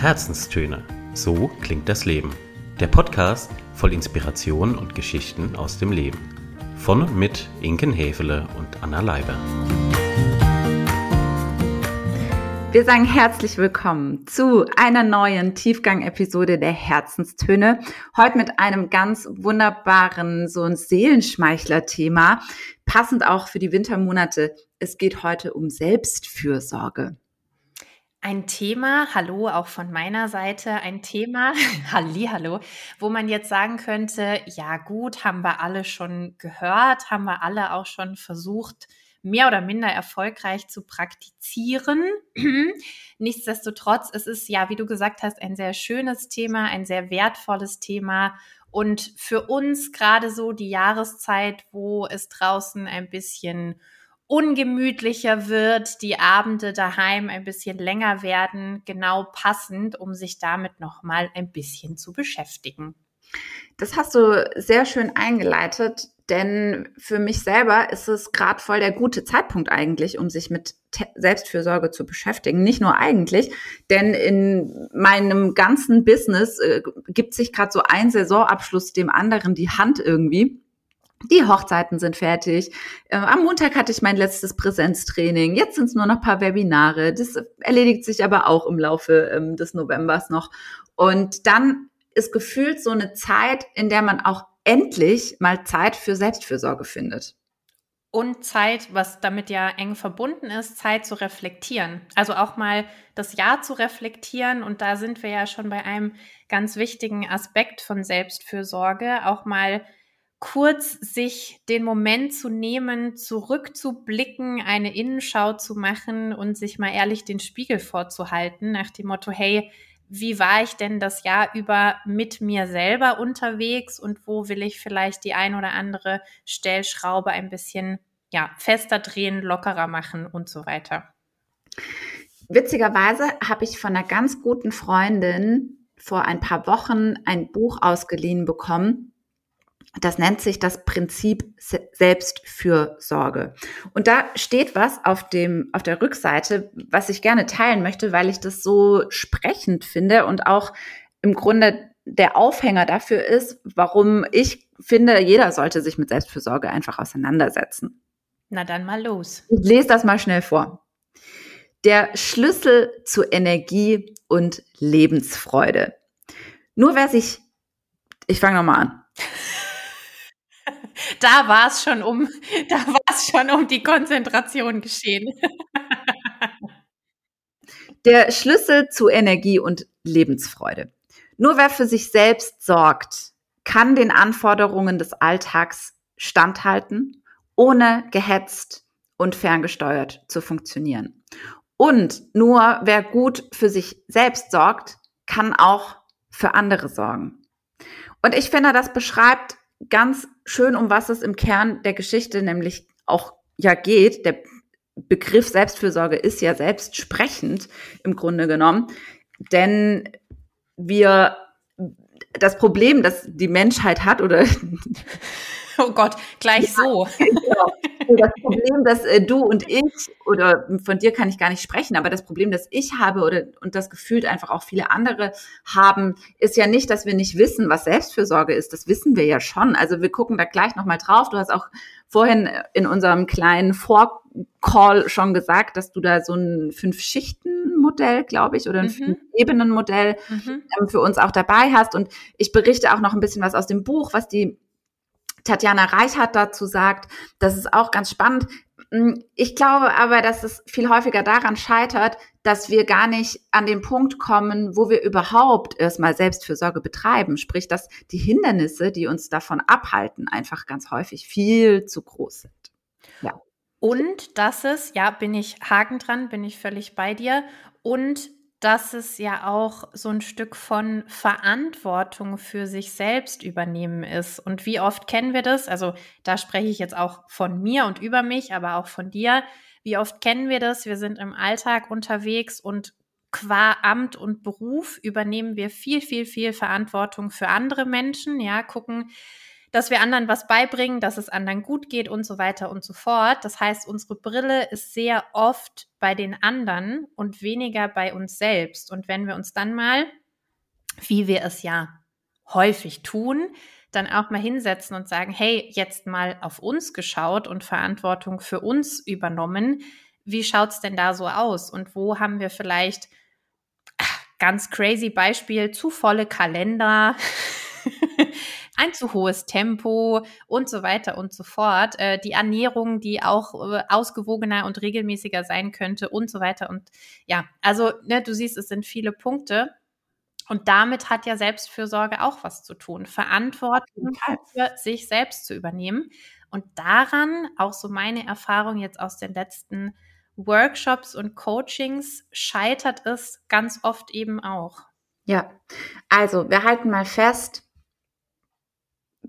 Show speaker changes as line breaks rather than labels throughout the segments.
Herzenstöne. So klingt das Leben. Der Podcast voll Inspiration und Geschichten aus dem Leben. Von und mit Inken Hefele und Anna Leiber.
Wir sagen herzlich willkommen zu einer neuen Tiefgang-Episode der Herzenstöne. Heute mit einem ganz wunderbaren, so ein Seelenschmeichler-Thema, passend auch für die Wintermonate. Es geht heute um Selbstfürsorge.
Ein Thema, hallo auch von meiner Seite, ein Thema, hallo, wo man jetzt sagen könnte, ja gut, haben wir alle schon gehört, haben wir alle auch schon versucht, mehr oder minder erfolgreich zu praktizieren. Nichtsdestotrotz, es ist ja, wie du gesagt hast, ein sehr schönes Thema, ein sehr wertvolles Thema. Und für uns gerade so die Jahreszeit, wo es draußen ein bisschen ungemütlicher wird, die Abende daheim ein bisschen länger werden, genau passend, um sich damit nochmal ein bisschen zu beschäftigen.
Das hast du sehr schön eingeleitet. Denn für mich selber ist es gerade voll der gute Zeitpunkt eigentlich, um sich mit Te Selbstfürsorge zu beschäftigen. Nicht nur eigentlich, denn in meinem ganzen Business äh, gibt sich gerade so ein Saisonabschluss dem anderen die Hand irgendwie. Die Hochzeiten sind fertig. Äh, am Montag hatte ich mein letztes Präsenztraining. Jetzt sind es nur noch ein paar Webinare. Das erledigt sich aber auch im Laufe ähm, des Novembers noch. Und dann ist gefühlt so eine Zeit, in der man auch endlich mal Zeit für Selbstfürsorge findet.
Und Zeit, was damit ja eng verbunden ist, Zeit zu reflektieren. Also auch mal das Jahr zu reflektieren. Und da sind wir ja schon bei einem ganz wichtigen Aspekt von Selbstfürsorge. Auch mal kurz sich den Moment zu nehmen, zurückzublicken, eine Innenschau zu machen und sich mal ehrlich den Spiegel vorzuhalten nach dem Motto, hey, wie war ich denn das Jahr über mit mir selber unterwegs und wo will ich vielleicht die ein oder andere Stellschraube ein bisschen ja, fester drehen, lockerer machen und so weiter.
Witzigerweise habe ich von einer ganz guten Freundin vor ein paar Wochen ein Buch ausgeliehen bekommen, das nennt sich das Prinzip Selbstfürsorge. Und da steht was auf dem, auf der Rückseite, was ich gerne teilen möchte, weil ich das so sprechend finde und auch im Grunde der Aufhänger dafür ist, warum ich finde, jeder sollte sich mit Selbstfürsorge einfach auseinandersetzen.
Na dann mal los.
Ich lese das mal schnell vor. Der Schlüssel zu Energie und Lebensfreude. Nur wer sich, ich fange nochmal an
da war es schon um, da war es schon um die Konzentration geschehen.
Der Schlüssel zu Energie und Lebensfreude. Nur wer für sich selbst sorgt, kann den Anforderungen des Alltags standhalten, ohne gehetzt und ferngesteuert zu funktionieren. Und nur wer gut für sich selbst sorgt, kann auch für andere sorgen. Und ich finde, das beschreibt ganz schön, um was es im Kern der Geschichte nämlich auch ja geht. Der Begriff Selbstfürsorge ist ja selbstsprechend im Grunde genommen, denn wir das Problem, das die Menschheit hat oder
Oh Gott, gleich so. Genau.
Das Problem, dass äh, du und ich, oder von dir kann ich gar nicht sprechen, aber das Problem, das ich habe oder und das gefühlt einfach auch viele andere haben, ist ja nicht, dass wir nicht wissen, was Selbstfürsorge ist. Das wissen wir ja schon. Also wir gucken da gleich nochmal drauf. Du hast auch vorhin in unserem kleinen Vorcall schon gesagt, dass du da so ein Fünf-Schichten-Modell, glaube ich, oder ein mhm. Fünf-Ebenen-Modell mhm. ähm, für uns auch dabei hast. Und ich berichte auch noch ein bisschen was aus dem Buch, was die Tatjana Reichert dazu sagt, das ist auch ganz spannend. Mm, ich glaube aber, dass es viel häufiger daran scheitert, dass wir gar nicht an den Punkt kommen, wo wir überhaupt erstmal Selbstfürsorge betreiben. Sprich, dass die Hindernisse, die uns davon abhalten, einfach ganz häufig viel zu groß sind.
Ja. Und dass es, ja, bin ich Haken dran, bin ich völlig bei dir. Und dass es ja auch so ein Stück von Verantwortung für sich selbst übernehmen ist. Und wie oft kennen wir das? Also da spreche ich jetzt auch von mir und über mich, aber auch von dir. Wie oft kennen wir das? Wir sind im Alltag unterwegs und qua Amt und Beruf übernehmen wir viel, viel, viel Verantwortung für andere Menschen. Ja, gucken, dass wir anderen was beibringen, dass es anderen gut geht und so weiter und so fort. Das heißt, unsere Brille ist sehr oft bei den anderen und weniger bei uns selbst. Und wenn wir uns dann mal, wie wir es ja häufig tun, dann auch mal hinsetzen und sagen, hey, jetzt mal auf uns geschaut und Verantwortung für uns übernommen. Wie schaut's denn da so aus? Und wo haben wir vielleicht ah, ganz crazy Beispiel, zu volle Kalender, ein zu hohes Tempo und so weiter und so fort. Äh, die Ernährung, die auch äh, ausgewogener und regelmäßiger sein könnte und so weiter. Und ja, also ne, du siehst, es sind viele Punkte. Und damit hat ja Selbstfürsorge auch was zu tun. Verantwortung für sich selbst zu übernehmen. Und daran, auch so meine Erfahrung jetzt aus den letzten Workshops und Coachings, scheitert es ganz oft eben auch.
Ja, also wir halten mal fest,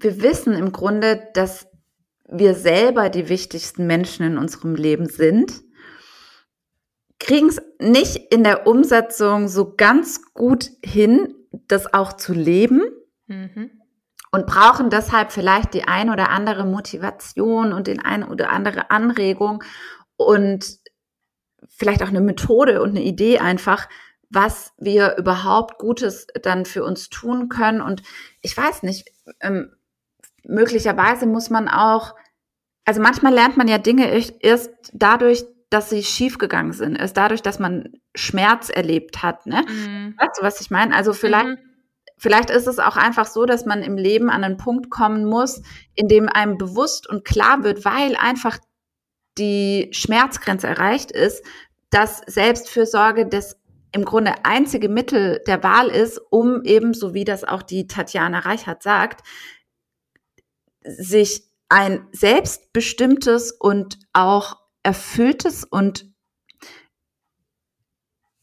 wir wissen im Grunde, dass wir selber die wichtigsten Menschen in unserem Leben sind, kriegen es nicht in der Umsetzung so ganz gut hin, das auch zu leben. Mhm. Und brauchen deshalb vielleicht die ein oder andere Motivation und den ein oder andere Anregung und vielleicht auch eine Methode und eine Idee einfach, was wir überhaupt Gutes dann für uns tun können. Und ich weiß nicht, ähm, möglicherweise muss man auch, also manchmal lernt man ja Dinge erst dadurch, dass sie schiefgegangen sind, erst dadurch, dass man Schmerz erlebt hat. Ne? Mhm. Weißt du, was ich meine? Also vielleicht, mhm. vielleicht ist es auch einfach so, dass man im Leben an einen Punkt kommen muss, in dem einem bewusst und klar wird, weil einfach die Schmerzgrenze erreicht ist, dass Selbstfürsorge das im Grunde einzige Mittel der Wahl ist, um eben, so wie das auch die Tatjana Reichert sagt, sich ein selbstbestimmtes und auch erfülltes und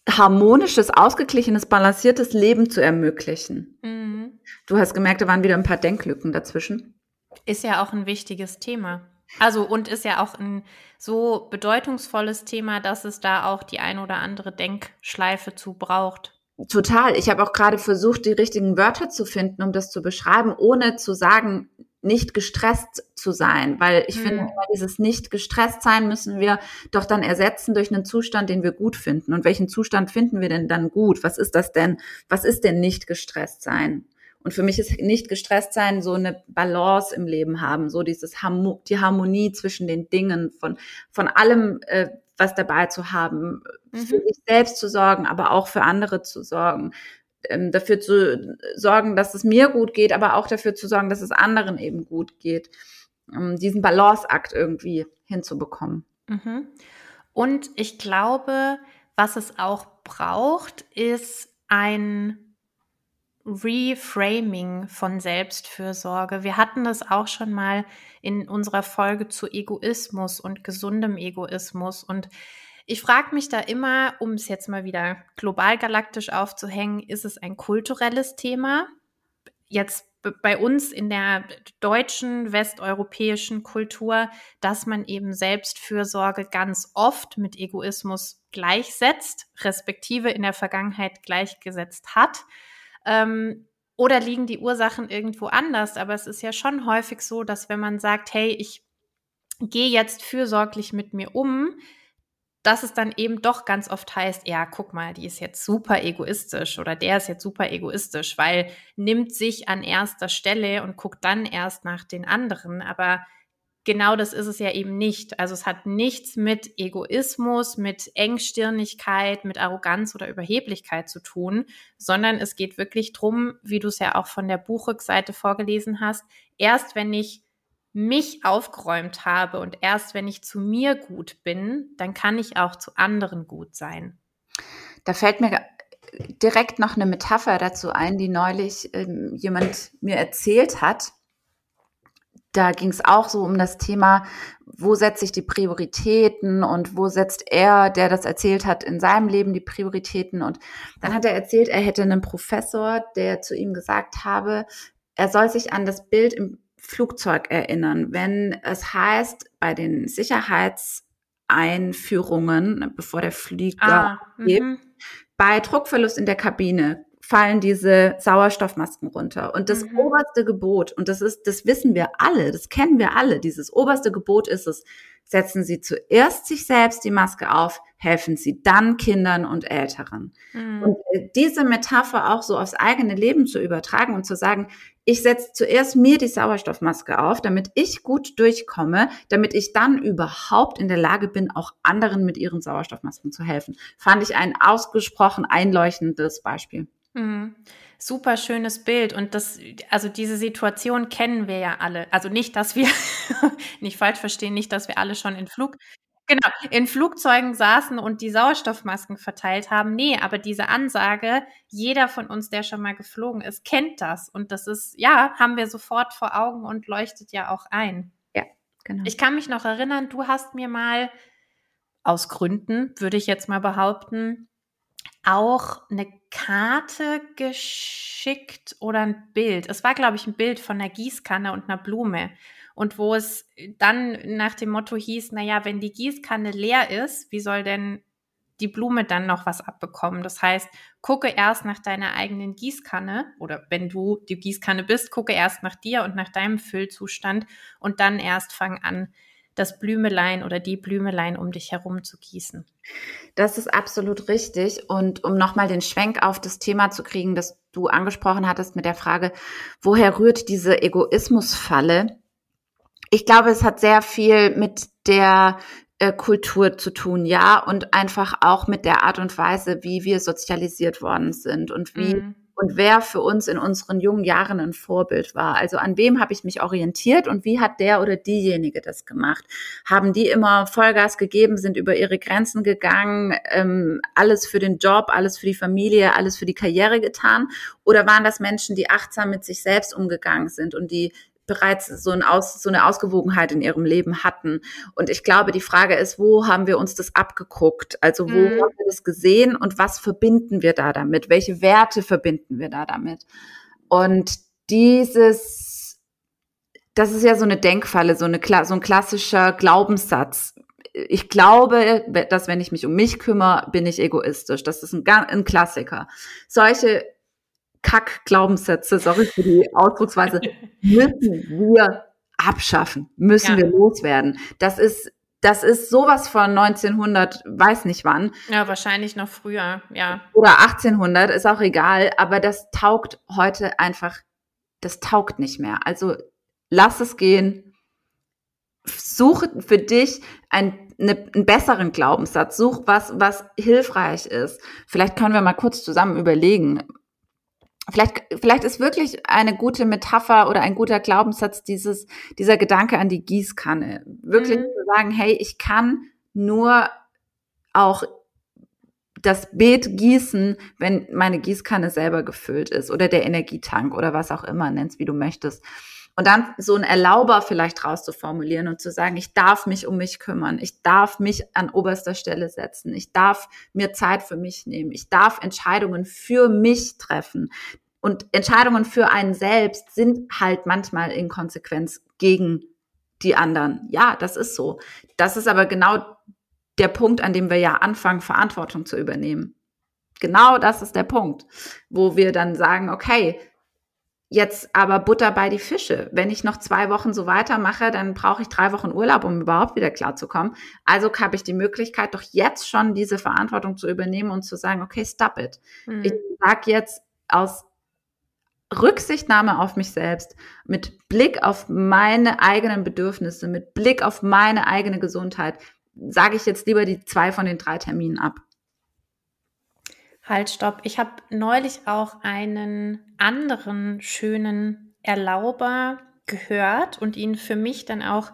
harmonisches, ausgeglichenes, balanciertes Leben zu ermöglichen. Mhm. Du hast gemerkt, da waren wieder ein paar Denklücken dazwischen.
Ist ja auch ein wichtiges Thema. Also und ist ja auch ein so bedeutungsvolles Thema, dass es da auch die ein oder andere Denkschleife zu braucht.
Total. Ich habe auch gerade versucht, die richtigen Wörter zu finden, um das zu beschreiben, ohne zu sagen, nicht gestresst zu sein, weil ich mhm. finde, dieses nicht gestresst sein müssen wir doch dann ersetzen durch einen Zustand, den wir gut finden. Und welchen Zustand finden wir denn dann gut? Was ist das denn? Was ist denn nicht gestresst sein? Und für mich ist nicht gestresst sein so eine Balance im Leben haben, so dieses die Harmonie zwischen den Dingen von von allem äh, was dabei zu haben, mhm. für sich selbst zu sorgen, aber auch für andere zu sorgen, ähm, dafür zu sorgen, dass es mir gut geht, aber auch dafür zu sorgen, dass es anderen eben gut geht. Um diesen Balanceakt irgendwie hinzubekommen.
Mhm. Und ich glaube, was es auch braucht, ist ein Reframing von Selbstfürsorge. Wir hatten das auch schon mal in unserer Folge zu Egoismus und gesundem Egoismus. Und ich frage mich da immer, um es jetzt mal wieder global galaktisch aufzuhängen, ist es ein kulturelles Thema? Jetzt bei uns in der deutschen, westeuropäischen Kultur, dass man eben Selbstfürsorge ganz oft mit Egoismus gleichsetzt, respektive in der Vergangenheit gleichgesetzt hat. Ähm, oder liegen die Ursachen irgendwo anders? Aber es ist ja schon häufig so, dass wenn man sagt, hey, ich gehe jetzt fürsorglich mit mir um, dass es dann eben doch ganz oft heißt, ja, guck mal, die ist jetzt super egoistisch oder der ist jetzt super egoistisch, weil nimmt sich an erster Stelle und guckt dann erst nach den anderen. Aber genau das ist es ja eben nicht. Also es hat nichts mit Egoismus, mit Engstirnigkeit, mit Arroganz oder Überheblichkeit zu tun, sondern es geht wirklich drum, wie du es ja auch von der Buchrückseite vorgelesen hast, erst wenn ich mich aufgeräumt habe und erst wenn ich zu mir gut bin, dann kann ich auch zu anderen gut sein.
Da fällt mir direkt noch eine Metapher dazu ein, die neulich ähm, jemand mir erzählt hat. Da ging es auch so um das Thema, wo setze ich die Prioritäten und wo setzt er, der das erzählt hat, in seinem Leben die Prioritäten. Und dann hat er erzählt, er hätte einen Professor, der zu ihm gesagt habe, er soll sich an das Bild im Flugzeug erinnern, wenn es heißt, bei den Sicherheitseinführungen, bevor der Flieger ah, mhm. bei Druckverlust in der Kabine fallen diese Sauerstoffmasken runter. Und das
Mhm.
oberste Gebot, und das ist, das wissen wir alle, das kennen wir alle, dieses oberste Gebot ist es, setzen Sie zuerst sich selbst die Maske auf, helfen Sie dann Kindern und Älteren.
Mhm.
Und äh, diese Metapher auch so aufs eigene Leben zu übertragen und zu sagen, ich setze zuerst mir die Sauerstoffmaske auf, damit ich gut durchkomme, damit ich dann überhaupt in der Lage bin, auch anderen mit ihren Sauerstoffmasken zu helfen. Fand ich ein ausgesprochen einleuchtendes Beispiel.
Mhm. Super schönes Bild und das, also diese Situation kennen wir ja alle. Also nicht, dass wir, nicht falsch verstehen, nicht, dass wir alle schon in Flug, genau, in Flugzeugen saßen und die Sauerstoffmasken verteilt haben. Nee, aber diese Ansage, jeder von uns, der schon mal geflogen ist, kennt das. Und das ist, ja, haben wir sofort vor Augen und leuchtet ja auch ein.
Genau.
Ich kann mich noch erinnern, du hast mir mal aus Gründen, würde ich jetzt mal behaupten, auch eine Karte geschickt oder ein Bild. Es war, glaube ich, ein Bild von einer Gießkanne und einer Blume. Und wo es dann nach dem Motto hieß, naja, wenn die Gießkanne leer ist, wie soll denn die Blume dann noch was abbekommen? Das heißt, gucke erst nach deiner eigenen Gießkanne oder wenn du die Gießkanne bist, gucke erst nach dir und nach deinem Füllzustand und dann erst fang an, das Blümelein oder die Blümelein um dich herum zu gießen.
Das ist absolut richtig. Und um nochmal den Schwenk auf das Thema zu kriegen, das du angesprochen hattest mit der Frage, woher rührt diese Egoismusfalle? Ich glaube, es hat sehr viel mit der äh, Kultur zu tun, ja, und einfach auch mit der Art und Weise, wie wir sozialisiert worden sind und wie
Mhm.
Und wer für uns in unseren jungen Jahren ein Vorbild war. Also an wem habe ich mich orientiert und wie hat der oder diejenige das gemacht? Haben die immer Vollgas gegeben, sind über ihre Grenzen gegangen, ähm, alles für den Job, alles für die Familie, alles für die Karriere getan? Oder waren das Menschen, die achtsam mit sich selbst umgegangen sind und die bereits so, ein Aus, so eine Ausgewogenheit in ihrem Leben hatten. Und ich glaube, die Frage ist, wo haben wir uns das abgeguckt? Also wo
Mhm.
haben wir das gesehen und was verbinden wir da damit? Welche Werte verbinden wir da damit? Und dieses, das ist ja so eine Denkfalle, so, eine, so ein klassischer Glaubenssatz. Ich glaube, dass wenn ich mich um mich kümmere, bin ich egoistisch. Das ist ein, ein Klassiker. Solche Kack-Glaubenssätze, sorry für die Ausdrucksweise, müssen wir abschaffen, müssen
Ja.
wir loswerden. Das ist, das ist sowas von 1900, weiß nicht wann,
Ja, wahrscheinlich noch früher, ja.
oder 1800, ist auch egal, aber das taugt heute einfach, das taugt nicht mehr. Also lass es gehen, suche für dich ein, ne, einen besseren Glaubenssatz, such was, was hilfreich ist. Vielleicht können wir mal kurz zusammen überlegen. Vielleicht, vielleicht ist wirklich eine gute Metapher oder ein guter Glaubenssatz dieses, dieser Gedanke an die Gießkanne. Wirklich
Mhm.
zu sagen, hey, ich kann nur auch das Beet gießen, wenn meine Gießkanne selber gefüllt ist oder der Energietank oder was auch immer, nenn's wie du möchtest. Und dann so ein Erlauber vielleicht rauszuformulieren und zu sagen, ich darf mich um mich kümmern, ich darf mich an oberster Stelle setzen, ich darf mir Zeit für mich nehmen, ich darf Entscheidungen für mich treffen. Und Entscheidungen für einen selbst sind halt manchmal in Konsequenz gegen die anderen. Ja, das ist so. Das ist aber genau der Punkt, an dem wir ja anfangen, Verantwortung zu übernehmen. Genau das ist der Punkt, wo wir dann sagen, okay, jetzt aber Butter bei die Fische. Wenn ich noch zwei Wochen so weitermache, dann brauche ich drei Wochen Urlaub, um überhaupt wieder klarzukommen. Also habe ich die Möglichkeit, doch jetzt schon diese Verantwortung zu übernehmen und zu sagen, okay, stop it.
Mhm.
Ich sage jetzt aus Rücksichtnahme auf mich selbst, mit Blick auf meine eigenen Bedürfnisse, mit Blick auf meine eigene Gesundheit, sage ich jetzt lieber die zwei von den drei Terminen ab.
Halt, stopp. Ich habe neulich auch einen anderen schönen Erlauber gehört und ihn für mich dann auch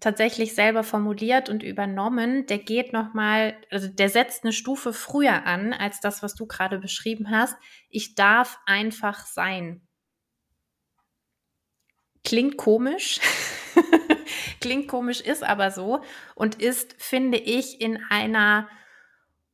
tatsächlich selber formuliert und übernommen. Der geht nochmal, also der setzt eine Stufe früher an als das, was du gerade beschrieben hast. Ich darf einfach sein. Klingt komisch. Klingt komisch, ist aber so und ist, finde ich, in einer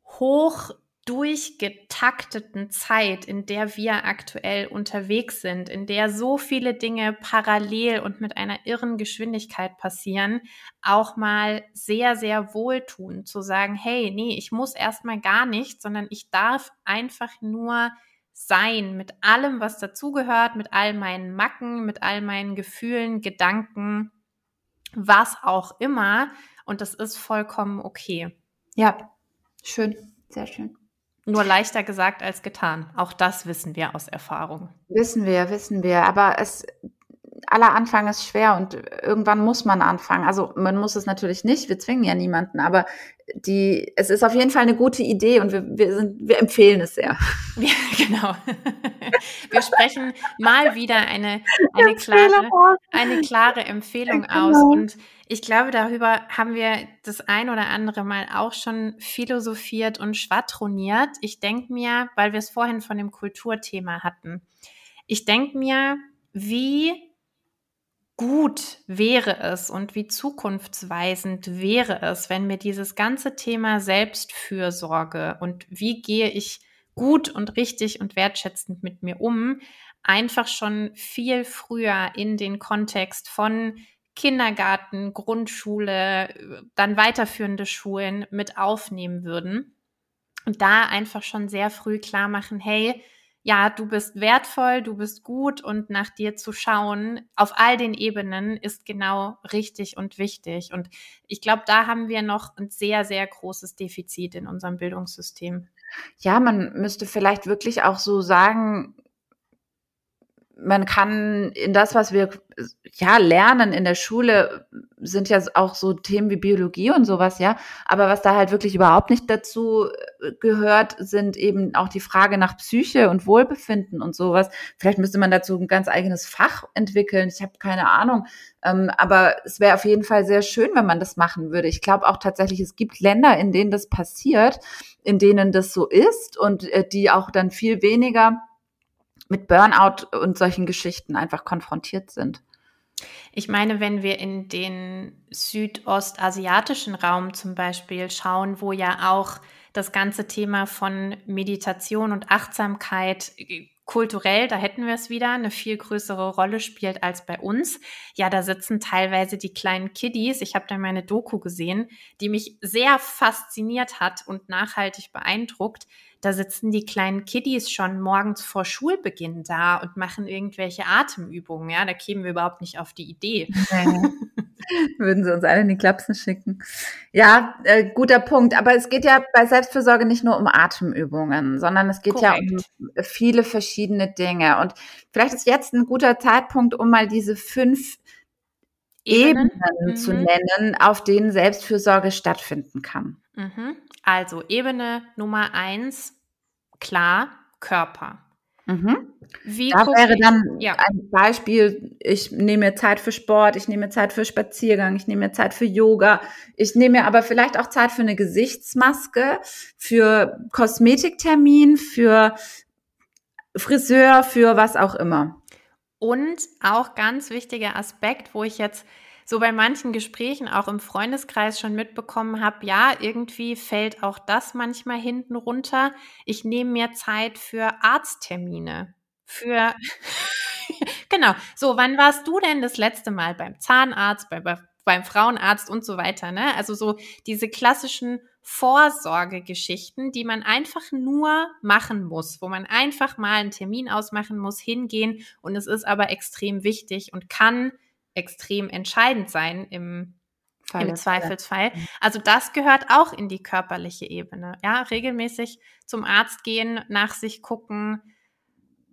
hoch durchgetakteten Zeit, in der wir aktuell unterwegs sind, in der so viele Dinge parallel und mit einer irren Geschwindigkeit passieren, auch mal sehr, sehr wohltun, zu sagen, hey, nee, ich muss erstmal gar nicht, sondern ich darf einfach nur sein mit allem, was dazugehört, mit all meinen Macken, mit all meinen Gefühlen, Gedanken, was auch immer. Und das ist vollkommen okay.
Ja, schön, sehr schön.
Nur leichter gesagt als getan. Auch das wissen wir aus Erfahrung.
Wissen wir, wissen wir. Aber es, aller Anfang ist schwer und irgendwann muss man anfangen. Also man muss es natürlich nicht, wir zwingen ja niemanden, aber die, es ist auf jeden Fall eine gute Idee und wir, wir, sind, wir empfehlen es sehr.
Ja, genau. Wir sprechen mal wieder eine, eine, klare, eine klare Empfehlung genau. aus. Und ich glaube, darüber haben wir das ein oder andere Mal auch schon philosophiert und schwadroniert. Ich denke mir, weil wir es vorhin von dem Kulturthema hatten, ich denke mir, wie gut wäre es und wie zukunftsweisend wäre es, wenn mir dieses ganze Thema Selbstfürsorge und wie gehe ich gut und richtig und wertschätzend mit mir um, einfach schon viel früher in den Kontext von Kindergarten, Grundschule, dann weiterführende Schulen mit aufnehmen würden. Und da einfach schon sehr früh klar machen, hey, ja, du bist wertvoll, du bist gut und nach dir zu schauen auf all den Ebenen ist genau richtig und wichtig. Und ich glaube, da haben wir noch ein sehr, sehr großes Defizit in unserem Bildungssystem.
Ja, man müsste vielleicht wirklich auch so sagen, man kann in das, was wir ja lernen in der Schule, sind ja auch so Themen wie Biologie und sowas, ja. Aber was da halt wirklich überhaupt nicht dazu äh, gehört, sind eben auch die Frage nach Psyche und Wohlbefinden und sowas. Vielleicht müsste man dazu ein ganz eigenes Fach entwickeln. Ich habe keine Ahnung. Ähm, aber es wäre auf jeden Fall sehr schön, wenn man das machen würde. Ich glaube auch tatsächlich, es gibt Länder, in denen das passiert, in denen das so ist und äh, die auch dann viel weniger mit Burnout und solchen Geschichten einfach konfrontiert sind.
Ich meine, wenn wir in den südostasiatischen Raum zum Beispiel schauen, wo ja auch das ganze Thema von Meditation und Achtsamkeit äh, kulturell, da hätten wir es wieder, eine viel größere Rolle spielt als bei uns. Ja, da sitzen teilweise die kleinen Kiddies. Ich habe da meine Doku gesehen, die mich sehr fasziniert hat und nachhaltig beeindruckt, da sitzen die kleinen Kiddies schon morgens vor Schulbeginn da und machen irgendwelche Atemübungen. Ja, da kämen wir überhaupt nicht auf die Idee.
Würden sie uns alle in die Klapsen schicken. Ja, äh, guter Punkt. Aber es geht ja bei Selbstfürsorge nicht nur um Atemübungen, sondern es geht Korrekt. ja um viele verschiedene Dinge. Und vielleicht ist jetzt ein guter Zeitpunkt, um mal diese fünf Ebenen, Ebenen zu mhm. nennen, auf denen Selbstfürsorge stattfinden kann.
Mhm. Also Ebene Nummer eins, klar, Körper.
Mhm. Wie da wäre dann ja. ein Beispiel, ich nehme mir Zeit für Sport, ich nehme mir Zeit für Spaziergang, ich nehme mir Zeit für Yoga, ich nehme mir aber vielleicht auch Zeit für eine Gesichtsmaske, für Kosmetiktermin, für Friseur, für was auch immer.
Und auch ganz wichtiger Aspekt, wo ich jetzt so bei manchen Gesprächen auch im Freundeskreis schon mitbekommen habe, ja, irgendwie fällt auch das manchmal hinten runter. Ich nehme mir Zeit für Arzttermine. Für genau. So, wann warst du denn das letzte Mal beim Zahnarzt, bei, beim Frauenarzt und so weiter, ne? Also so diese klassischen Vorsorgegeschichten, die man einfach nur machen muss, wo man einfach mal einen Termin ausmachen muss, hingehen und es ist aber extrem wichtig und kann extrem entscheidend sein im, im Zweifelsfall. Mhm. Also das gehört auch in die körperliche Ebene. Ja, regelmäßig zum Arzt gehen, nach sich gucken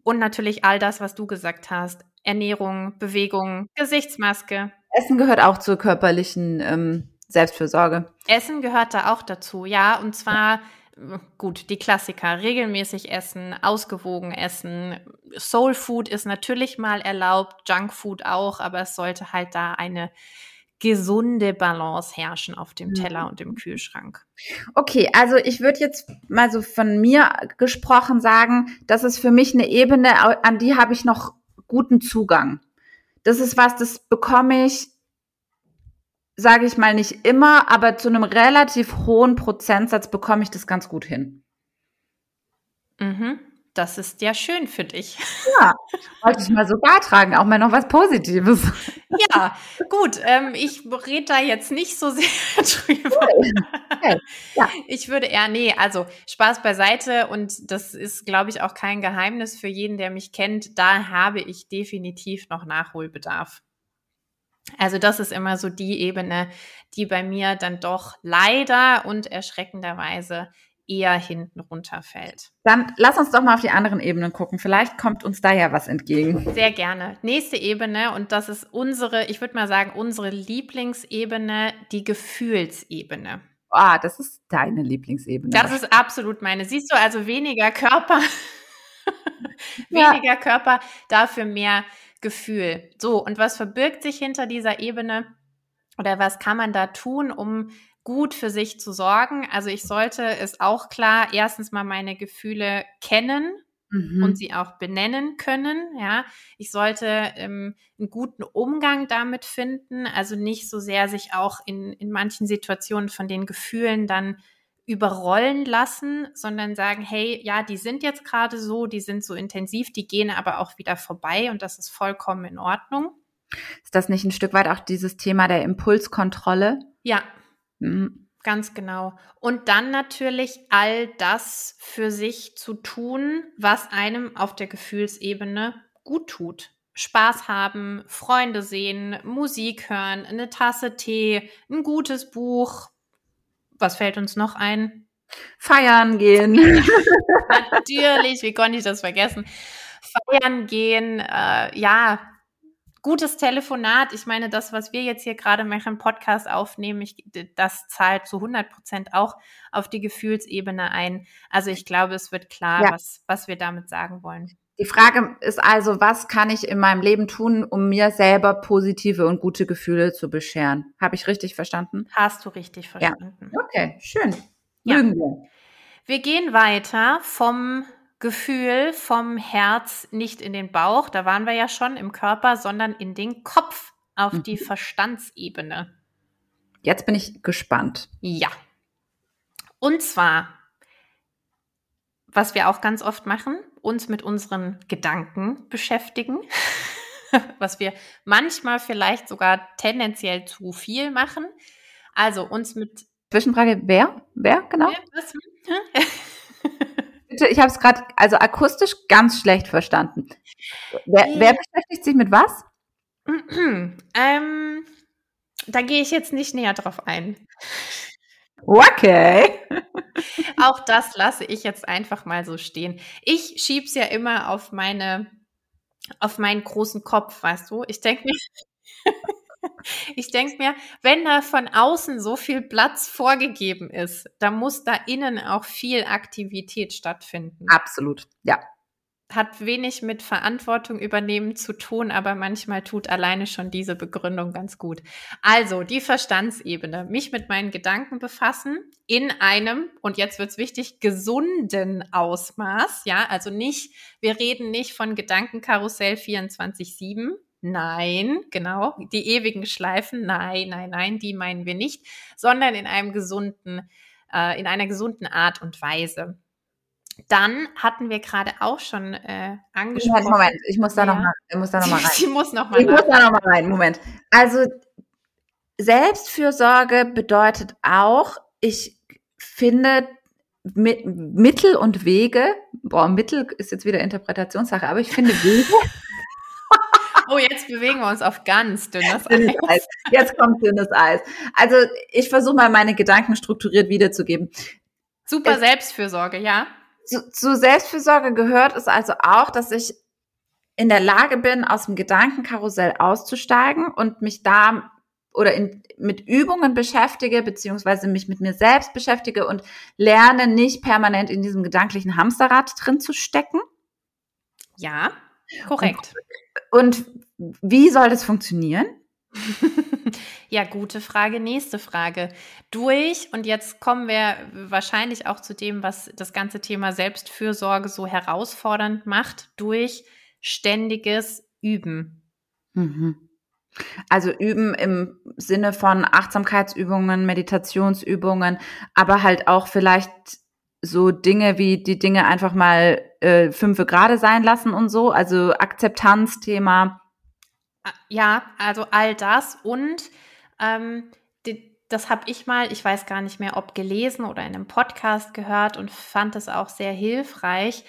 und natürlich all das, was du gesagt hast. Ernährung, Bewegung, Gesichtsmaske.
Essen gehört auch zur körperlichen ähm, Selbstfürsorge.
Essen gehört da auch dazu, ja. Und zwar gut, die Klassiker, regelmäßig essen, ausgewogen essen. Soul Food ist natürlich mal erlaubt, Junk Food auch, aber es sollte halt da eine gesunde Balance herrschen auf dem Teller mhm. und im Kühlschrank.
Okay, also ich würde jetzt mal so von mir gesprochen sagen, das ist für mich eine Ebene, an die habe ich noch guten Zugang. Das ist was, das bekomme ich sage ich mal nicht immer, aber zu einem relativ hohen Prozentsatz bekomme ich das ganz gut hin.
Mhm. das ist ja schön für dich.
Ja, wollte ich mal so beitragen, auch mal noch was Positives.
Ja, gut. Ähm, ich rede da jetzt nicht so sehr drüber. Okay. Ja. Ich würde eher, nee, also Spaß beiseite und das ist, glaube ich, auch kein Geheimnis für jeden, der mich kennt. Da habe ich definitiv noch Nachholbedarf. Also das ist immer so die Ebene, die bei mir dann doch leider und erschreckenderweise eher hinten runterfällt.
Dann lass uns doch mal auf die anderen Ebenen gucken. Vielleicht kommt uns da ja was entgegen.
Sehr gerne. Nächste Ebene, und das ist unsere, ich würde mal sagen, unsere Lieblingsebene, die Gefühlsebene.
Ah, das ist deine Lieblingsebene.
Das ist absolut meine. Siehst du also weniger Körper, weniger ja. Körper, dafür mehr Gefühl. So, und was verbirgt sich hinter dieser Ebene? Oder was kann man da tun, um gut für sich zu sorgen. Also ich sollte es auch klar erstens mal meine Gefühle kennen mhm. und sie auch benennen können. Ja, ich sollte ähm, einen guten Umgang damit finden. Also nicht so sehr sich auch in, in manchen Situationen von den Gefühlen dann überrollen lassen, sondern sagen, hey, ja, die sind jetzt gerade so, die sind so intensiv, die gehen aber auch wieder vorbei und das ist vollkommen in Ordnung.
Ist das nicht ein Stück weit auch dieses Thema der Impulskontrolle?
Ja, Mhm. Ganz genau. Und dann natürlich all das für sich zu tun, was einem auf der Gefühlsebene gut tut. Spaß haben, Freunde sehen, Musik hören, eine Tasse Tee, ein gutes Buch. Was fällt uns noch ein?
Feiern gehen.
Natürlich, wie konnte ich das vergessen? Feiern gehen, äh, ja, gutes Telefonat. Ich meine, das, was wir jetzt hier gerade machen, Podcast aufnehmen, ich, das zahlt zu 100 Prozent auch auf die Gefühlsebene ein. Also ich glaube, es wird klar, ja. was, was wir damit sagen wollen.
Die Frage ist also, was kann ich in meinem Leben tun, um mir selber positive und gute Gefühle zu bescheren? Habe ich richtig verstanden?
Hast du richtig verstanden.
Ja. Okay, schön.
Ja. Wir. wir gehen weiter vom Gefühl vom Herz nicht in den Bauch, da waren wir ja schon im Körper, sondern in den Kopf auf mhm. die Verstandsebene.
Jetzt bin ich gespannt.
Ja. Und zwar, was wir auch ganz oft machen, uns mit unseren Gedanken beschäftigen, was wir manchmal vielleicht sogar tendenziell zu viel machen. Also uns mit
Zwischenfrage, wer? Wer genau? Wer, bitte, ich habe es gerade, also akustisch ganz schlecht verstanden. Wer, wer beschäftigt sich mit was?
ähm, da gehe ich jetzt nicht näher drauf ein.
Okay.
Auch das lasse ich jetzt einfach mal so stehen. Ich schieb's ja immer auf meine, auf meinen großen Kopf, weißt du? Ich denke mir, ich denke mir, wenn da von außen so viel Platz vorgegeben ist, dann muss da innen auch viel Aktivität stattfinden.
Absolut, ja.
Hat wenig mit Verantwortung übernehmen zu tun, aber manchmal tut alleine schon diese Begründung ganz gut. Also die Verstandsebene, mich mit meinen Gedanken befassen in einem, und jetzt wird's wichtig, gesunden Ausmaß. Ja, also nicht, wir reden nicht von Gedankenkarussell 24-7, Nein, genau. Die ewigen Schleifen, nein, nein, nein, die meinen wir nicht, sondern in einem gesunden, äh, in einer gesunden Art und Weise. Dann hatten wir gerade auch schon äh, angesprochen.
Moment, Moment, ich muss da ja. noch mal, ich muss da noch rein.
Sie muss noch mal.
Ich muss da noch mal rein. Moment. Also Selbstfürsorge bedeutet auch, ich finde Mittel und Wege. Boah, Mittel ist jetzt wieder Interpretationssache, aber ich finde Wege.
Oh, jetzt bewegen wir uns auf ganz dünnes, dünnes Eis.
Eis. Jetzt kommt dünnes Eis. Also ich versuche mal meine Gedanken strukturiert wiederzugeben.
Super es, Selbstfürsorge, ja.
Zu, zu Selbstfürsorge gehört es also auch, dass ich in der Lage bin, aus dem Gedankenkarussell auszusteigen und mich da oder in, mit Übungen beschäftige, beziehungsweise mich mit mir selbst beschäftige und lerne nicht permanent in diesem gedanklichen Hamsterrad drin zu stecken.
Ja, korrekt.
Und wie soll das funktionieren?
ja, gute Frage. Nächste Frage. Durch, und jetzt kommen wir wahrscheinlich auch zu dem, was das ganze Thema Selbstfürsorge so herausfordernd macht, durch ständiges Üben.
Mhm. Also üben im Sinne von Achtsamkeitsübungen, Meditationsübungen, aber halt auch vielleicht so Dinge wie die Dinge einfach mal äh, fünfe gerade sein lassen und so, also Akzeptanzthema.
Ja, also all das und ähm, die, das habe ich mal, ich weiß gar nicht mehr, ob gelesen oder in einem Podcast gehört und fand es auch sehr hilfreich.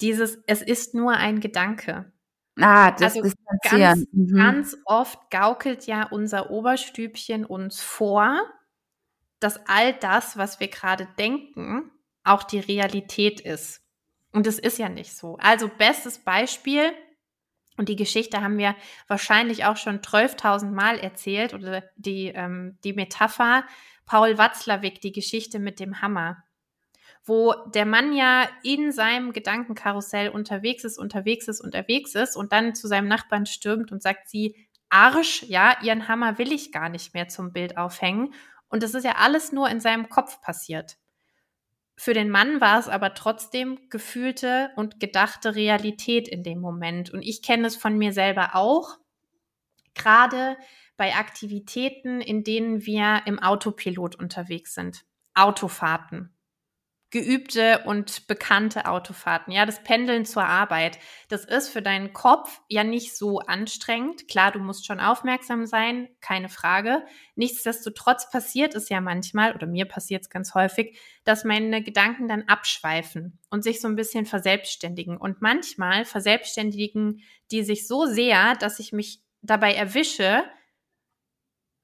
Dieses, es ist nur ein Gedanke.
Ah, das
also ganz, mhm. ganz oft gaukelt ja unser Oberstübchen uns vor, dass all das, was wir gerade denken, auch die Realität ist. Und es ist ja nicht so. Also bestes Beispiel, und die Geschichte haben wir wahrscheinlich auch schon 12.000 Mal erzählt, oder die, ähm, die Metapher, Paul Watzlawick, die Geschichte mit dem Hammer wo der Mann ja in seinem Gedankenkarussell unterwegs ist, unterwegs ist, unterwegs ist und dann zu seinem Nachbarn stürmt und sagt sie, Arsch, ja, ihren Hammer will ich gar nicht mehr zum Bild aufhängen. Und das ist ja alles nur in seinem Kopf passiert. Für den Mann war es aber trotzdem gefühlte und gedachte Realität in dem Moment. Und ich kenne es von mir selber auch, gerade bei Aktivitäten, in denen wir im Autopilot unterwegs sind. Autofahrten geübte und bekannte Autofahrten. Ja, das Pendeln zur Arbeit. Das ist für deinen Kopf ja nicht so anstrengend. Klar, du musst schon aufmerksam sein, keine Frage. Nichtsdestotrotz passiert es ja manchmal, oder mir passiert es ganz häufig, dass meine Gedanken dann abschweifen und sich so ein bisschen verselbstständigen. Und manchmal verselbstständigen die sich so sehr, dass ich mich dabei erwische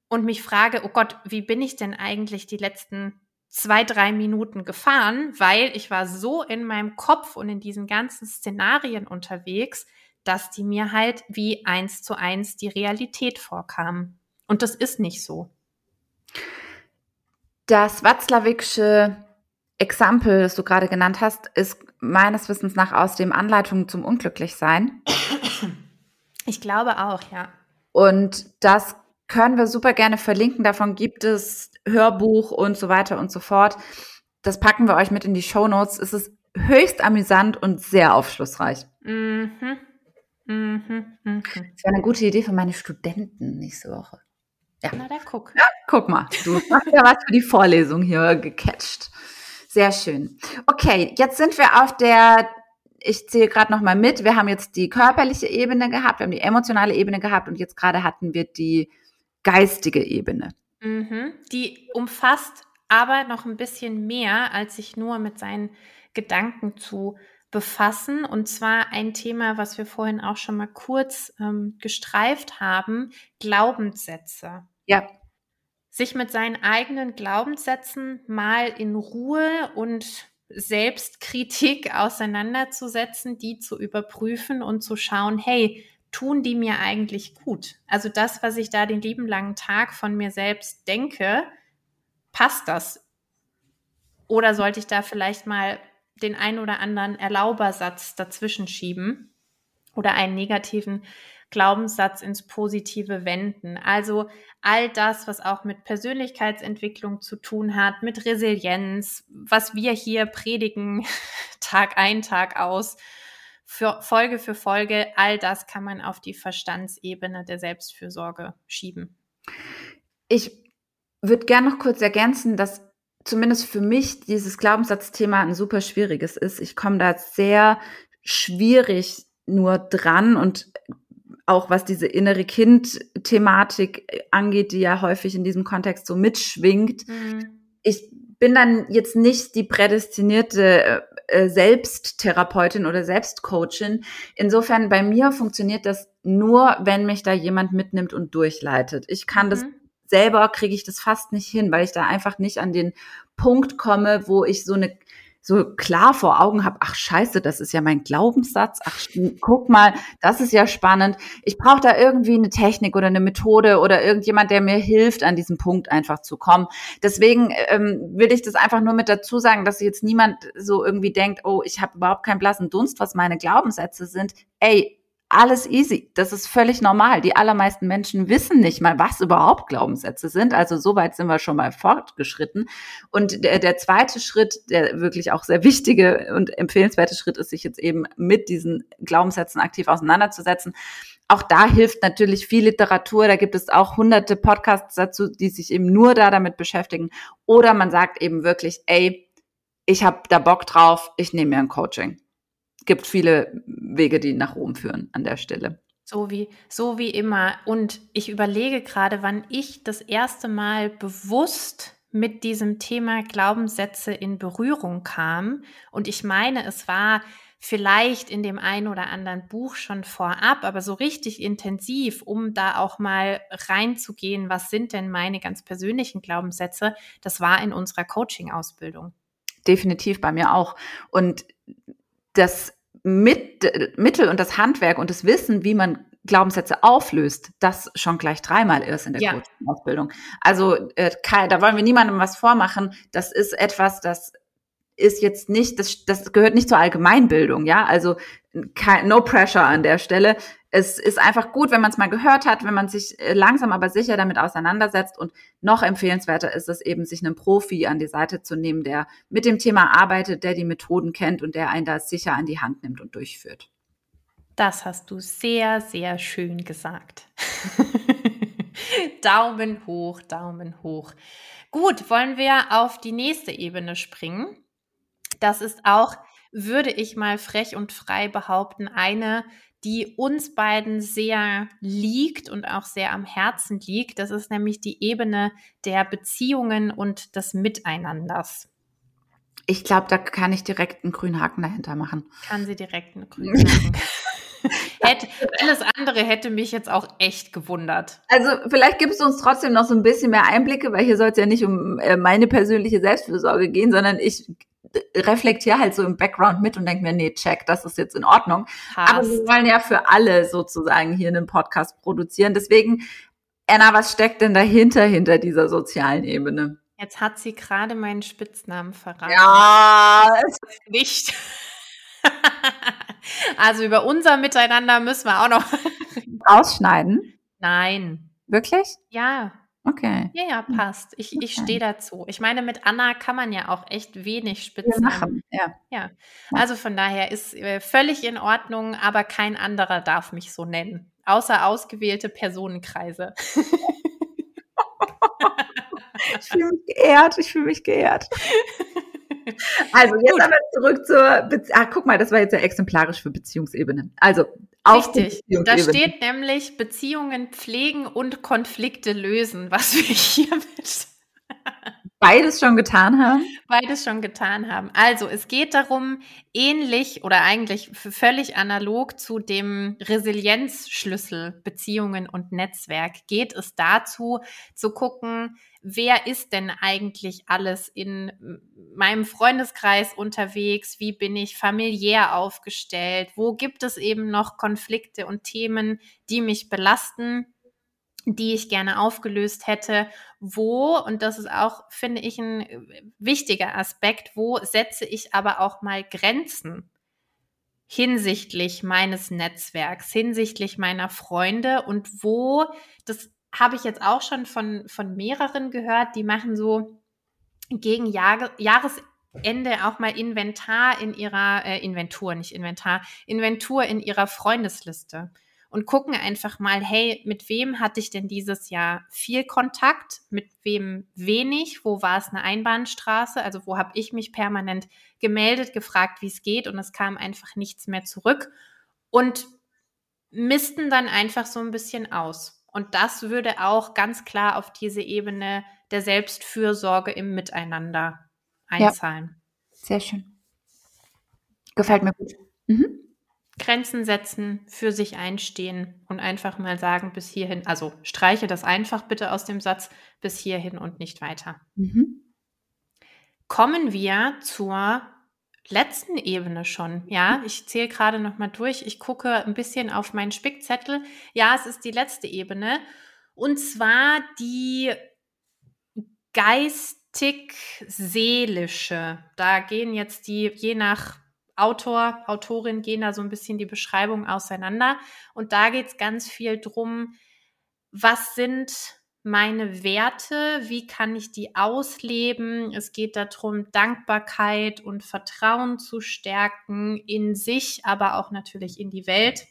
und mich frage, oh Gott, wie bin ich denn eigentlich die letzten zwei, drei Minuten gefahren, weil ich war so in meinem Kopf und in diesen ganzen Szenarien unterwegs, dass die mir halt wie eins zu eins die Realität vorkamen. Und das ist nicht so.
Das Watzlawicksche Exempel, das du gerade genannt hast, ist meines Wissens nach aus dem Anleitung zum Unglücklichsein.
Ich glaube auch, ja.
Und das können wir super gerne verlinken. Davon gibt es Hörbuch und so weiter und so fort. Das packen wir euch mit in die Show Notes. Es ist höchst amüsant und sehr aufschlussreich. Mhm. Mhm. Mhm. Das wäre eine gute Idee für meine Studenten nächste Woche.
Ja. Na, da guck.
Ja, guck mal. Du hast ja was für die Vorlesung hier gecatcht. Sehr schön. Okay, jetzt sind wir auf der ich zähle gerade noch mal mit. Wir haben jetzt die körperliche Ebene gehabt, wir haben die emotionale Ebene gehabt und jetzt gerade hatten wir die geistige Ebene.
Mhm. Die umfasst aber noch ein bisschen mehr, als sich nur mit seinen Gedanken zu befassen. Und zwar ein Thema, was wir vorhin auch schon mal kurz ähm, gestreift haben, Glaubenssätze.
Ja.
Sich mit seinen eigenen Glaubenssätzen mal in Ruhe und Selbstkritik auseinanderzusetzen, die zu überprüfen und zu schauen, hey, tun die mir eigentlich gut? Also das, was ich da den lieben langen Tag von mir selbst denke, passt das? Oder sollte ich da vielleicht mal den ein oder anderen Erlaubersatz dazwischen schieben oder einen negativen Glaubenssatz ins Positive wenden? Also all das, was auch mit Persönlichkeitsentwicklung zu tun hat, mit Resilienz, was wir hier predigen, Tag ein, Tag aus, für Folge für Folge, all das kann man auf die Verstandsebene der Selbstfürsorge schieben.
Ich würde gerne noch kurz ergänzen, dass zumindest für mich dieses Glaubenssatzthema ein super schwieriges ist. Ich komme da sehr schwierig nur dran und auch was diese innere Kind-Thematik angeht, die ja häufig in diesem Kontext so mitschwingt. Mhm. Ich bin dann jetzt nicht die prädestinierte äh, äh, Selbsttherapeutin oder Selbstcoachin. Insofern bei mir funktioniert das nur, wenn mich da jemand mitnimmt und durchleitet. Ich kann mhm. das selber kriege ich das fast nicht hin, weil ich da einfach nicht an den Punkt komme, wo ich so eine so klar vor Augen habe, ach scheiße, das ist ja mein Glaubenssatz, ach guck mal, das ist ja spannend. Ich brauche da irgendwie eine Technik oder eine Methode oder irgendjemand, der mir hilft, an diesen Punkt einfach zu kommen. Deswegen ähm, will ich das einfach nur mit dazu sagen, dass jetzt niemand so irgendwie denkt, oh, ich habe überhaupt keinen blassen Dunst, was meine Glaubenssätze sind. Ey, alles easy. Das ist völlig normal. Die allermeisten Menschen wissen nicht mal, was überhaupt Glaubenssätze sind. Also soweit sind wir schon mal fortgeschritten. Und der, der zweite Schritt, der wirklich auch sehr wichtige und empfehlenswerte Schritt ist, sich jetzt eben mit diesen Glaubenssätzen aktiv auseinanderzusetzen. Auch da hilft natürlich viel Literatur. Da gibt es auch hunderte Podcasts dazu, die sich eben nur da damit beschäftigen. Oder man sagt eben wirklich, ey, ich habe da Bock drauf, ich nehme mir ein Coaching gibt viele Wege, die nach Rom führen an der Stelle.
So wie, so wie immer. Und ich überlege gerade, wann ich das erste Mal bewusst mit diesem Thema Glaubenssätze in Berührung kam. Und ich meine, es war vielleicht in dem einen oder anderen Buch schon vorab, aber so richtig intensiv, um da auch mal reinzugehen, was sind denn meine ganz persönlichen Glaubenssätze, das war in unserer Coaching-Ausbildung.
Definitiv bei mir auch. Und das mit, Mittel und das Handwerk und das Wissen, wie man Glaubenssätze auflöst, das schon gleich dreimal ist in der ja. Coaching-Ausbildung. Also äh, da wollen wir niemandem was vormachen. Das ist etwas, das ist jetzt nicht, das, das gehört nicht zur Allgemeinbildung, ja. Also kein, no pressure an der Stelle. Es ist einfach gut, wenn man es mal gehört hat, wenn man sich äh, langsam aber sicher damit auseinandersetzt. Und noch empfehlenswerter ist es eben, sich einen Profi an die Seite zu nehmen, der mit dem Thema arbeitet, der die Methoden kennt und der einen da sicher an die Hand nimmt und durchführt.
Das hast du sehr, sehr schön gesagt. Daumen hoch, Daumen hoch. Gut, wollen wir auf die nächste Ebene springen? Das ist auch, würde ich mal frech und frei behaupten, eine, die uns beiden sehr liegt und auch sehr am Herzen liegt. Das ist nämlich die Ebene der Beziehungen und des Miteinanders.
Ich glaube, da kann ich direkt einen grünen Haken dahinter machen.
Kann sie direkt einen grünen Haken. hätte, alles andere hätte mich jetzt auch echt gewundert.
Also vielleicht gibst du uns trotzdem noch so ein bisschen mehr Einblicke, weil hier soll es ja nicht um äh, meine persönliche Selbstfürsorge gehen, sondern ich reflektiere halt so im Background mit und denke mir, nee, check, das ist jetzt in Ordnung. Passt. Aber wir wollen ja für alle sozusagen hier einen Podcast produzieren. Deswegen, Anna, was steckt denn dahinter, hinter dieser sozialen Ebene?
Jetzt hat sie gerade meinen Spitznamen verraten.
Ja, nicht.
also über unser Miteinander müssen wir auch noch
ausschneiden.
Nein.
Wirklich?
Ja.
Okay.
Ja, ja, passt. Ich, okay. ich stehe dazu. Ich meine, mit Anna kann man ja auch echt wenig Spitznamen.
Ja,
ja. Also von daher ist äh, völlig in Ordnung, aber kein anderer darf mich so nennen. Außer ausgewählte Personenkreise.
ich fühle mich geehrt, ich fühle mich geehrt. Also jetzt Gut. aber zurück zur Be Ah, guck mal, das war jetzt ja exemplarisch für Beziehungsebene. Also
Richtig. Da steht nämlich Beziehungen pflegen und Konflikte lösen, was wir hiermit
beides schon getan haben?
Beides schon getan haben. Also es geht darum, ähnlich oder eigentlich völlig analog zu dem Resilienzschlüssel Beziehungen und Netzwerk geht es dazu zu gucken, wer ist denn eigentlich alles in meinem Freundeskreis unterwegs, wie bin ich familiär aufgestellt, wo gibt es eben noch Konflikte und Themen, die mich belasten, die ich gerne aufgelöst hätte, wo, und das ist auch, finde ich, ein wichtiger Aspekt, wo setze ich aber auch mal Grenzen hinsichtlich meines Netzwerks, hinsichtlich meiner Freunde und wo, das habe ich jetzt auch schon von, von mehreren gehört, die machen so gegen Jahr, Jahresende auch mal Inventar in ihrer, äh, Inventur, nicht Inventar, Inventur in ihrer Freundesliste und gucken einfach mal, hey, mit wem hatte ich denn dieses Jahr viel Kontakt, mit wem wenig, wo war es eine Einbahnstraße, also wo habe ich mich permanent gemeldet, gefragt, wie es geht und es kam einfach nichts mehr zurück und missten dann einfach so ein bisschen aus. Und das würde auch ganz klar auf diese Ebene der Selbstfürsorge im Miteinander einzahlen.
Ja. Sehr schön. Gefällt mir gut. Mhm.
Grenzen setzen, für sich einstehen und einfach mal sagen, bis hierhin, also streiche das einfach bitte aus dem Satz, bis hierhin und nicht weiter. Mhm. Kommen wir zur letzten Ebene schon. Ja, mhm. ich zähle gerade noch mal durch. Ich gucke ein bisschen auf meinen Spickzettel. Ja, es ist die letzte Ebene. Und zwar die geistig-seelische. Da gehen jetzt die, je nach Autor, Autorin, gehen da so ein bisschen die Beschreibung auseinander. Und da geht es ganz viel drum, was sind meine Werte, wie kann ich die ausleben. Es geht darum, Dankbarkeit und Vertrauen zu stärken in sich, aber auch natürlich in die Welt.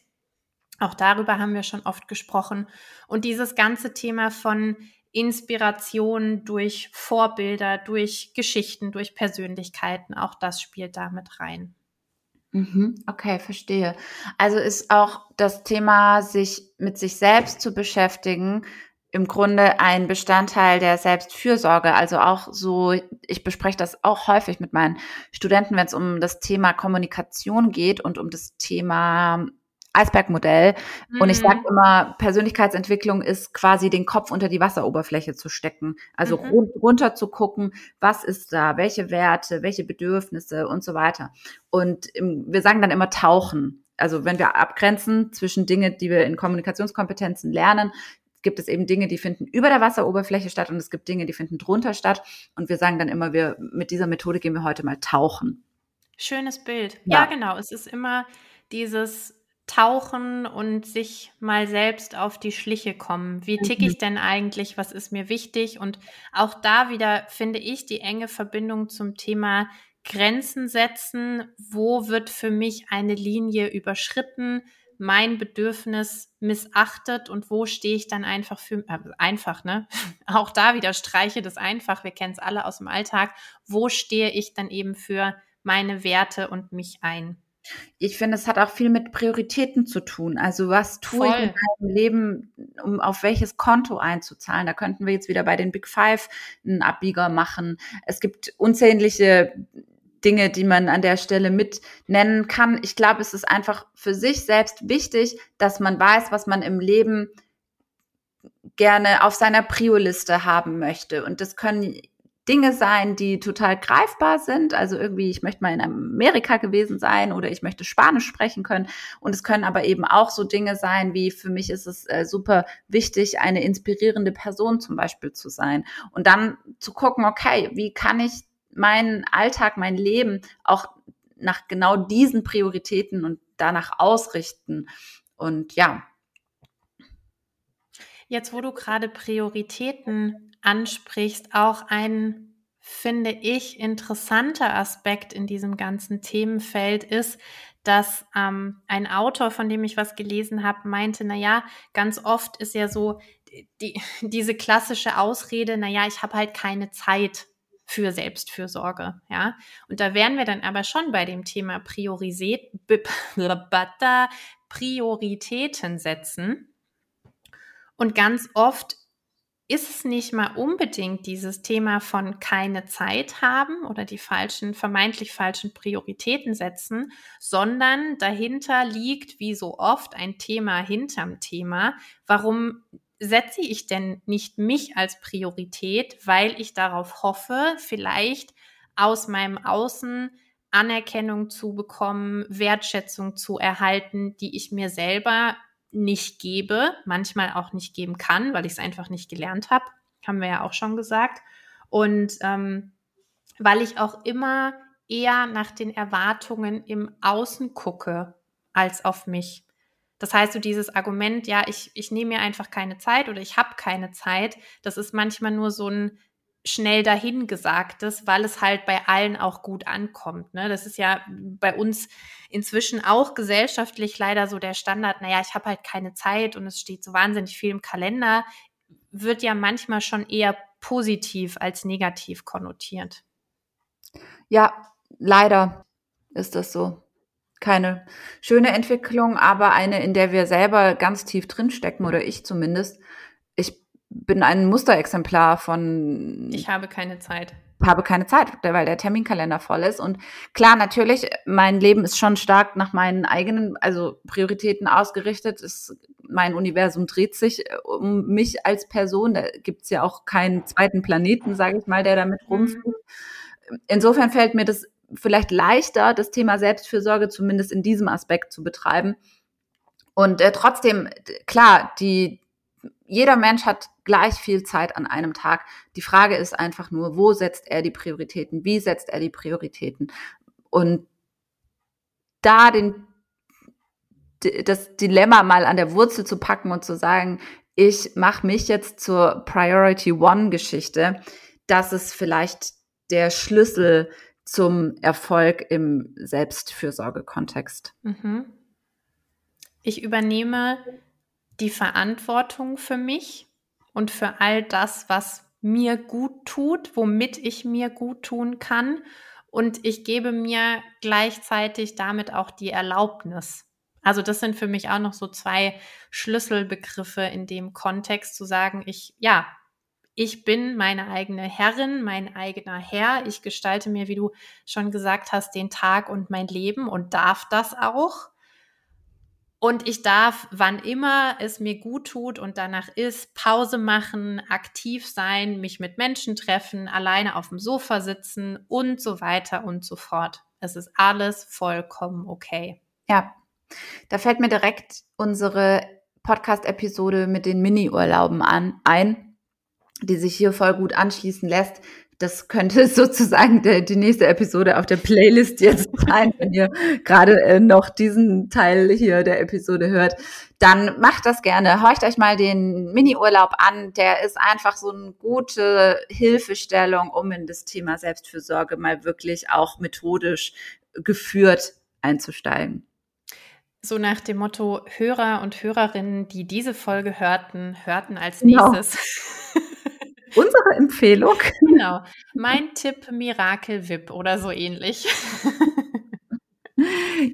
Auch darüber haben wir schon oft gesprochen. Und dieses ganze Thema von Inspiration durch Vorbilder, durch Geschichten, durch Persönlichkeiten, auch das spielt damit rein.
Mhm, okay, verstehe. Also ist auch das Thema, sich mit sich selbst zu beschäftigen, im Grunde ein Bestandteil der Selbstfürsorge. Also auch so, ich bespreche das auch häufig mit meinen Studenten, wenn es um das Thema Kommunikation geht und um das Thema Eisbergmodell. Mhm. Und ich sage mhm. immer, Persönlichkeitsentwicklung ist quasi den Kopf unter die Wasseroberfläche zu stecken. Also mhm. runter zu gucken, was ist da, welche Werte, welche Bedürfnisse und so weiter. Und wir sagen dann immer tauchen. Also wenn wir abgrenzen zwischen Dinge, die wir in Kommunikationskompetenzen lernen, gibt es eben Dinge, die finden über der Wasseroberfläche statt und es gibt Dinge, die finden drunter statt. Und wir sagen dann immer, wir mit dieser Methode gehen wir heute mal tauchen.
Schönes Bild. Ja, ja genau. Es ist immer dieses tauchen und sich mal selbst auf die Schliche kommen. Wie ticke ich mhm. denn eigentlich? Was ist mir wichtig? Und auch da wieder finde ich die enge Verbindung zum Thema Grenzen setzen. Wo wird für mich eine Linie überschritten? mein Bedürfnis missachtet und wo stehe ich dann einfach für, äh, einfach, ne? Auch da wieder streiche das einfach, wir kennen es alle aus dem Alltag. Wo stehe ich dann eben für meine Werte und mich ein?
Ich finde, es hat auch viel mit Prioritäten zu tun. Also was tue Voll. ich in meinem Leben, um auf welches Konto einzuzahlen? Da könnten wir jetzt wieder bei den Big Five einen Abbieger machen. Es gibt unzählige Dinge, die man an der Stelle mit nennen kann. Ich glaube, es ist einfach für sich selbst wichtig, dass man weiß, was man im Leben gerne auf seiner Prio-Liste haben möchte. Und das können Dinge sein, die total greifbar sind. Also irgendwie, ich möchte mal in Amerika gewesen sein oder ich möchte Spanisch sprechen können. Und es können aber eben auch so Dinge sein, wie für mich ist es äh, super wichtig, eine inspirierende Person zum Beispiel zu sein. Und dann zu gucken, okay, wie kann ich meinen Alltag, mein Leben auch nach genau diesen Prioritäten und danach ausrichten. Und ja.
Jetzt, wo du gerade Prioritäten ansprichst, auch ein, finde ich, interessanter Aspekt in diesem ganzen Themenfeld ist, dass ähm, ein Autor, von dem ich was gelesen habe, meinte, na ja, ganz oft ist ja so die, diese klassische Ausrede, na ja, ich habe halt keine Zeit für Selbstfürsorge, ja. Und da wären wir dann aber schon bei dem Thema Priorisät, Prioritäten setzen. Und ganz oft ist es nicht mal unbedingt dieses Thema von keine Zeit haben oder die falschen, vermeintlich falschen Prioritäten setzen, sondern dahinter liegt, wie so oft, ein Thema hinterm Thema. Warum setze ich denn nicht mich als Priorität, weil ich darauf hoffe, vielleicht aus meinem Außen Anerkennung zu bekommen, Wertschätzung zu erhalten, die ich mir selber nicht gebe, manchmal auch nicht geben kann, weil ich es einfach nicht gelernt habe, haben wir ja auch schon gesagt. Und ähm, weil ich auch immer eher nach den Erwartungen im Außen gucke als auf mich. Das heißt, so dieses Argument, ja, ich, ich nehme mir einfach keine Zeit oder ich habe keine Zeit, das ist manchmal nur so ein schnell dahingesagtes, weil es halt bei allen auch gut ankommt. Ne? Das ist ja bei uns inzwischen auch gesellschaftlich leider so der Standard, naja, ich habe halt keine Zeit und es steht so wahnsinnig viel im Kalender, wird ja manchmal schon eher positiv als negativ konnotiert.
Ja, leider ist das so. Keine schöne Entwicklung, aber eine, in der wir selber ganz tief drinstecken, oder ich zumindest. Bin ein Musterexemplar von.
Ich habe keine Zeit.
Habe keine Zeit, weil der Terminkalender voll ist. Und klar, natürlich, mein Leben ist schon stark nach meinen eigenen, also Prioritäten ausgerichtet. Es, mein Universum dreht sich äh, um mich als Person. Da gibt's ja auch keinen zweiten Planeten, sage ich mal, der damit mhm. rumfliegt. Insofern fällt mir das vielleicht leichter, das Thema Selbstfürsorge zumindest in diesem Aspekt zu betreiben. Und äh, trotzdem, klar, die, jeder Mensch hat gleich viel Zeit an einem Tag. Die Frage ist einfach nur, wo setzt er die Prioritäten? Wie setzt er die Prioritäten? Und da den, das Dilemma mal an der Wurzel zu packen und zu sagen, ich mache mich jetzt zur Priority One Geschichte, das ist vielleicht der Schlüssel zum Erfolg im Selbstfürsorgekontext. Mhm.
Ich übernehme die Verantwortung für mich und für all das, was mir gut tut, womit ich mir gut tun kann und ich gebe mir gleichzeitig damit auch die Erlaubnis. Also das sind für mich auch noch so zwei Schlüsselbegriffe in dem Kontext zu sagen, ich, ja, ich bin meine eigene Herrin, mein eigener Herr. Ich gestalte mir, wie du schon gesagt hast, den Tag und mein Leben und darf das auch. Und ich darf, wann immer es mir gut tut und danach ist, Pause machen, aktiv sein, mich mit Menschen treffen, alleine auf dem Sofa sitzen und so weiter und so fort. Es ist alles vollkommen okay.
Ja, da fällt mir direkt unsere Podcast-Episode mit den Mini-Urlauben an, ein, die sich hier voll gut anschließen lässt das könnte sozusagen der, die nächste Episode auf der Playlist jetzt sein, wenn ihr gerade äh, noch diesen Teil hier der Episode hört. Dann macht das gerne. Horcht euch mal den Mini-Urlaub an. Der ist einfach so eine gute Hilfestellung, um in das Thema Selbstfürsorge mal wirklich auch methodisch geführt einzusteigen.
So nach dem Motto, Hörer und Hörerinnen, die diese Folge hörten, hörten als genau. nächstes.
Genau. Unsere Empfehlung.
Genau. Mein Tipp Mirakel VIP oder so ähnlich.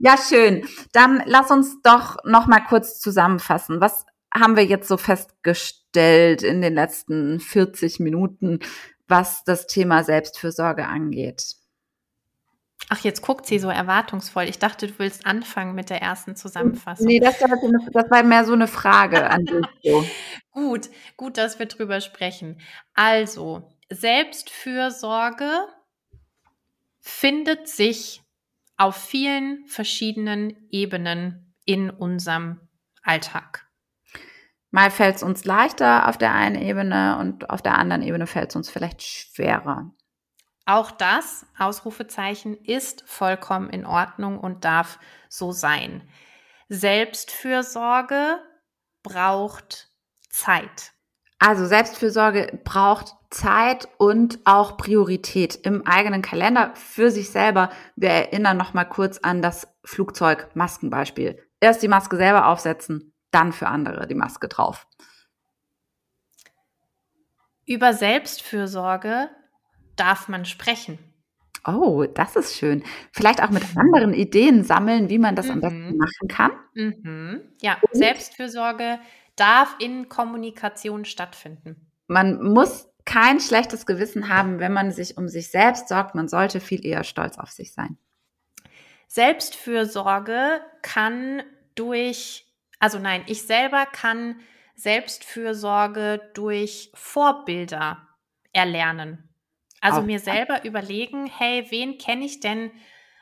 Ja, schön. Dann lass uns doch noch mal kurz zusammenfassen. Was haben wir jetzt so festgestellt in den letzten 40 Minuten, was das Thema Selbstfürsorge angeht?
Ach, jetzt guckt sie so erwartungsvoll. Ich dachte, du willst anfangen mit der ersten Zusammenfassung.
Nee, das war, das war mehr so eine Frage an dich. So.
gut, gut, dass wir drüber sprechen. Also, Selbstfürsorge findet sich auf vielen verschiedenen Ebenen in unserem Alltag.
Mal fällt es uns leichter auf der einen Ebene und auf der anderen Ebene fällt es uns vielleicht schwerer.
Auch das, Ausrufezeichen, ist vollkommen in Ordnung und darf so sein. Selbstfürsorge braucht Zeit.
Also Selbstfürsorge braucht Zeit und auch Priorität im eigenen Kalender für sich selber. Wir erinnern noch mal kurz an das Flugzeug-Maskenbeispiel. Erst die Maske selber aufsetzen, dann für andere die Maske drauf.
Über Selbstfürsorge darf man sprechen.
Oh, das ist schön. Vielleicht auch mit anderen Ideen sammeln, wie man das mhm. am besten mhm. machen kann.
Mhm. Ja, Und Selbstfürsorge darf in Kommunikation stattfinden.
Man muss kein schlechtes Gewissen haben, wenn man sich um sich selbst sorgt. Man sollte viel eher stolz auf sich sein.
Selbstfürsorge kann durch, also nein, ich selber kann Selbstfürsorge durch Vorbilder erlernen. Also mir selber überlegen, hey, wen kenne ich denn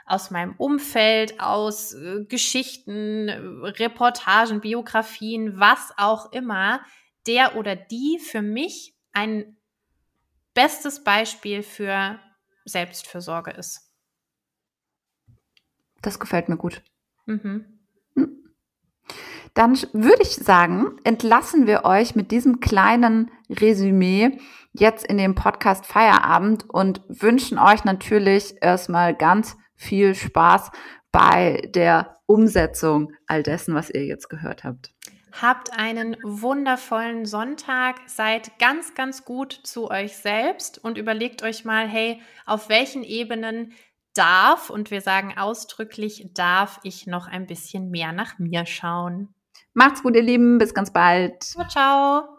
aus meinem Umfeld, aus äh, Geschichten, Reportagen, Biografien, was auch immer, der oder die für mich ein bestes Beispiel für Selbstfürsorge ist.
Das gefällt mir gut. Mhm. Dann würde ich sagen, entlassen wir euch mit diesem kleinen Resümee jetzt in dem Podcast Feierabend und wünschen euch natürlich erstmal ganz viel Spaß bei der Umsetzung all dessen, was ihr jetzt gehört habt.
Habt einen wundervollen Sonntag, seid ganz, ganz gut zu euch selbst und überlegt euch mal, hey, auf welchen Ebenen darf, und wir sagen ausdrücklich, darf ich noch ein bisschen mehr nach mir schauen.
Macht's gut, ihr Lieben, bis ganz bald.
Ciao, ciao.